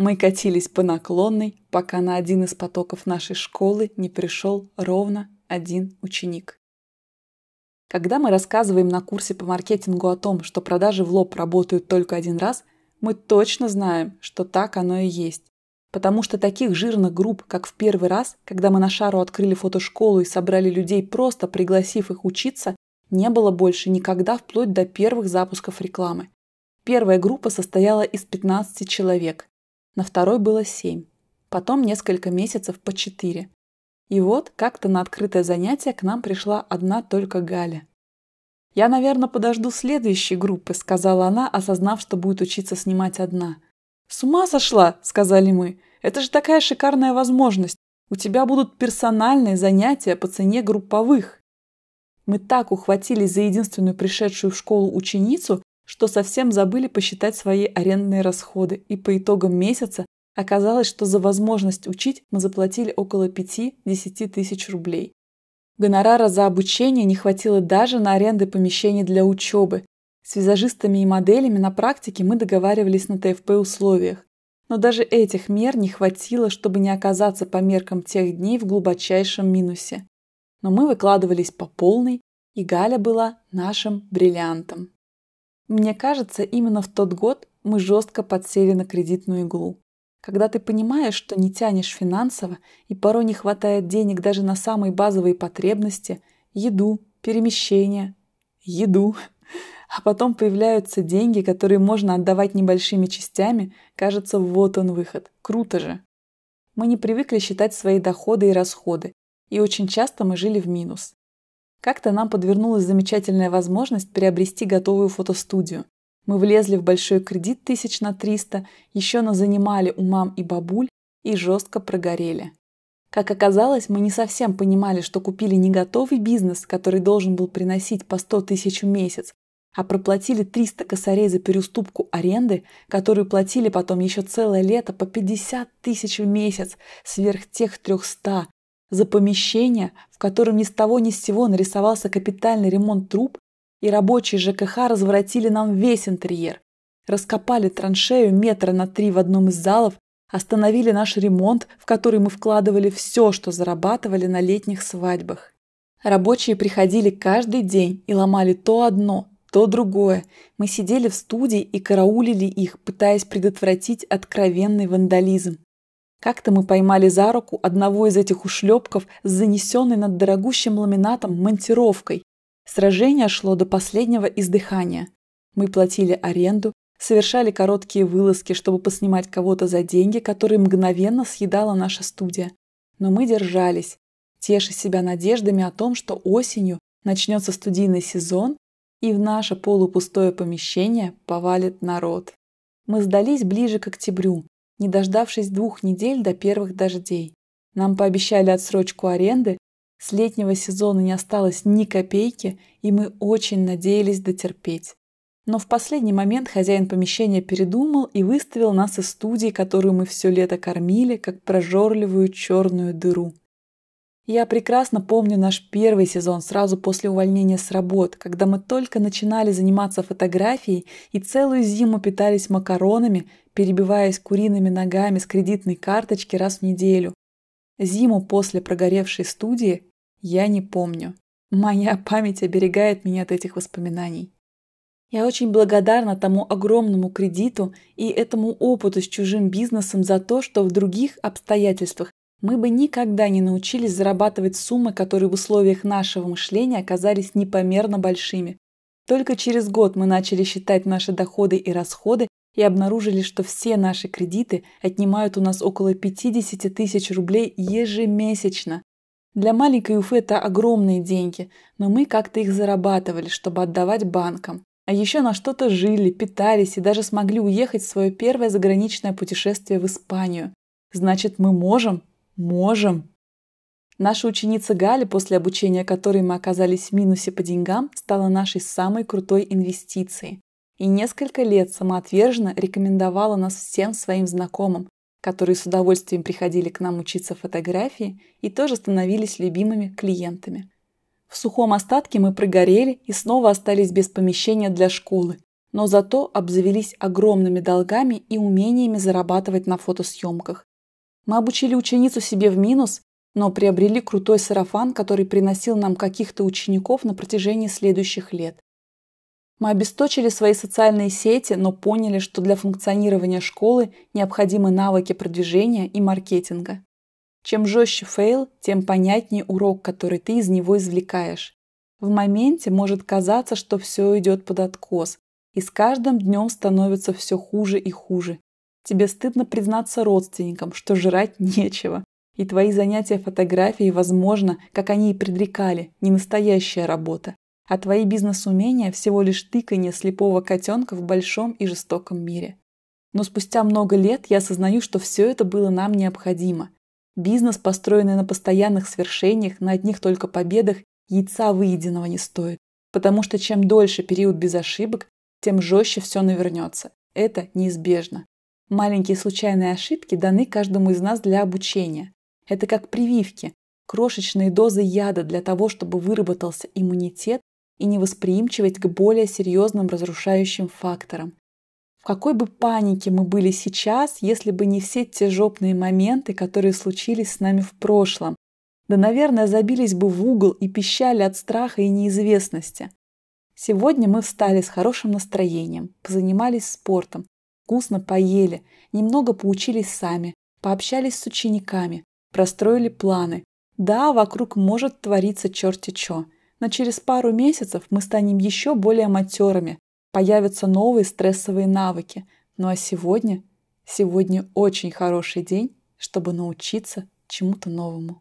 Мы катились по наклонной, пока на один из потоков нашей школы не пришел ровно один ученик. Когда мы рассказываем на курсе по маркетингу о том, что продажи в лоб работают только один раз, мы точно знаем, что так оно и есть. Потому что таких жирных групп, как в первый раз, когда мы на шару открыли фотошколу и собрали людей, просто пригласив их учиться, не было больше никогда вплоть до первых запусков рекламы. Первая группа состояла из 15 человек, на второй было 7, потом несколько месяцев по 4. И вот как-то на открытое занятие к нам пришла одна только Галя. «Я, наверное, подожду следующей группы», — сказала она, осознав, что будет учиться снимать одна. «С ума сошла!» — сказали мы. «Это же такая шикарная возможность. У тебя будут персональные занятия по цене групповых». Мы так ухватились за единственную пришедшую в школу ученицу, что совсем забыли посчитать свои арендные расходы, и по итогам месяца оказалось, что за возможность учить мы заплатили около 5-10 тысяч рублей. Гонорара за обучение не хватило даже на аренды помещений для учебы. С визажистами и моделями на практике мы договаривались на ТФП условиях. Но даже этих мер не хватило, чтобы не оказаться по меркам тех дней в глубочайшем минусе. Но мы выкладывались по полной, и Галя была нашим бриллиантом. Мне кажется, именно в тот год мы жестко подсели на кредитную иглу. Когда ты понимаешь, что не тянешь финансово и порой не хватает денег даже на самые базовые потребности – еду, перемещения, еду, а потом появляются деньги, которые можно отдавать небольшими частями, кажется, вот он выход. Круто же. Мы не привыкли считать свои доходы и расходы, и очень часто мы жили в минус. Как-то нам подвернулась замечательная возможность приобрести готовую фотостудию. Мы влезли в большой кредит тысяч на 300, еще занимали у мам и бабуль и жестко прогорели. Как оказалось, мы не совсем понимали, что купили не готовый бизнес, который должен был приносить по 100 тысяч в месяц, а проплатили 300 косарей за переуступку аренды, которую платили потом еще целое лето по 50 тысяч в месяц, сверх тех 300, за помещение, котором ни с того ни с сего нарисовался капитальный ремонт труб, и рабочие ЖКХ разворотили нам весь интерьер. Раскопали траншею метра на три в одном из залов, остановили наш ремонт, в который мы вкладывали все, что зарабатывали на летних свадьбах. Рабочие приходили каждый день и ломали то одно, то другое. Мы сидели в студии и караулили их, пытаясь предотвратить откровенный вандализм. Как-то мы поймали за руку одного из этих ушлепков с занесенной над дорогущим ламинатом монтировкой. Сражение шло до последнего издыхания. Мы платили аренду, совершали короткие вылазки, чтобы поснимать кого-то за деньги, которые мгновенно съедала наша студия. Но мы держались, теша себя надеждами о том, что осенью начнется студийный сезон, и в наше полупустое помещение повалит народ. Мы сдались ближе к октябрю, не дождавшись двух недель до первых дождей. Нам пообещали отсрочку аренды, с летнего сезона не осталось ни копейки, и мы очень надеялись дотерпеть. Но в последний момент хозяин помещения передумал и выставил нас из студии, которую мы все лето кормили, как прожорливую черную дыру. Я прекрасно помню наш первый сезон сразу после увольнения с работы, когда мы только начинали заниматься фотографией и целую зиму питались макаронами, перебиваясь куриными ногами с кредитной карточки раз в неделю. Зиму после прогоревшей студии я не помню. Моя память оберегает меня от этих воспоминаний. Я очень благодарна тому огромному кредиту и этому опыту с чужим бизнесом за то, что в других обстоятельствах мы бы никогда не научились зарабатывать суммы, которые в условиях нашего мышления оказались непомерно большими. Только через год мы начали считать наши доходы и расходы и обнаружили, что все наши кредиты отнимают у нас около 50 тысяч рублей ежемесячно. Для маленькой Уфы это огромные деньги, но мы как-то их зарабатывали, чтобы отдавать банкам. А еще на что-то жили, питались и даже смогли уехать в свое первое заграничное путешествие в Испанию. Значит, мы можем Можем. Наша ученица Галя, после обучения которой мы оказались в минусе по деньгам, стала нашей самой крутой инвестицией. И несколько лет самоотверженно рекомендовала нас всем своим знакомым, которые с удовольствием приходили к нам учиться фотографии и тоже становились любимыми клиентами. В сухом остатке мы прогорели и снова остались без помещения для школы. но зато обзавелись огромными долгами и умениями зарабатывать на фотосъемках. Мы обучили ученицу себе в минус, но приобрели крутой сарафан, который приносил нам каких-то учеников на протяжении следующих лет. Мы обесточили свои социальные сети, но поняли, что для функционирования школы необходимы навыки продвижения и маркетинга. Чем жестче фейл, тем понятнее урок, который ты из него извлекаешь. В моменте может казаться, что все идет под откос, и с каждым днем становится все хуже и хуже. Тебе стыдно признаться родственникам, что жрать нечего. И твои занятия фотографией, возможно, как они и предрекали, не настоящая работа. А твои бизнес-умения всего лишь тыканье слепого котенка в большом и жестоком мире. Но спустя много лет я осознаю, что все это было нам необходимо. Бизнес, построенный на постоянных свершениях, на одних только победах, яйца выеденного не стоит. Потому что чем дольше период без ошибок, тем жестче все навернется. Это неизбежно. Маленькие случайные ошибки даны каждому из нас для обучения. Это как прививки, крошечные дозы яда для того, чтобы выработался иммунитет и невосприимчивость к более серьезным разрушающим факторам. В какой бы панике мы были сейчас, если бы не все те жопные моменты, которые случились с нами в прошлом. Да, наверное, забились бы в угол и пищали от страха и неизвестности. Сегодня мы встали с хорошим настроением, позанимались спортом, вкусно поели, немного поучились сами, пообщались с учениками, простроили планы. Да, вокруг может твориться черти чё, но через пару месяцев мы станем еще более матерыми, появятся новые стрессовые навыки. Ну а сегодня, сегодня очень хороший день, чтобы научиться чему-то новому.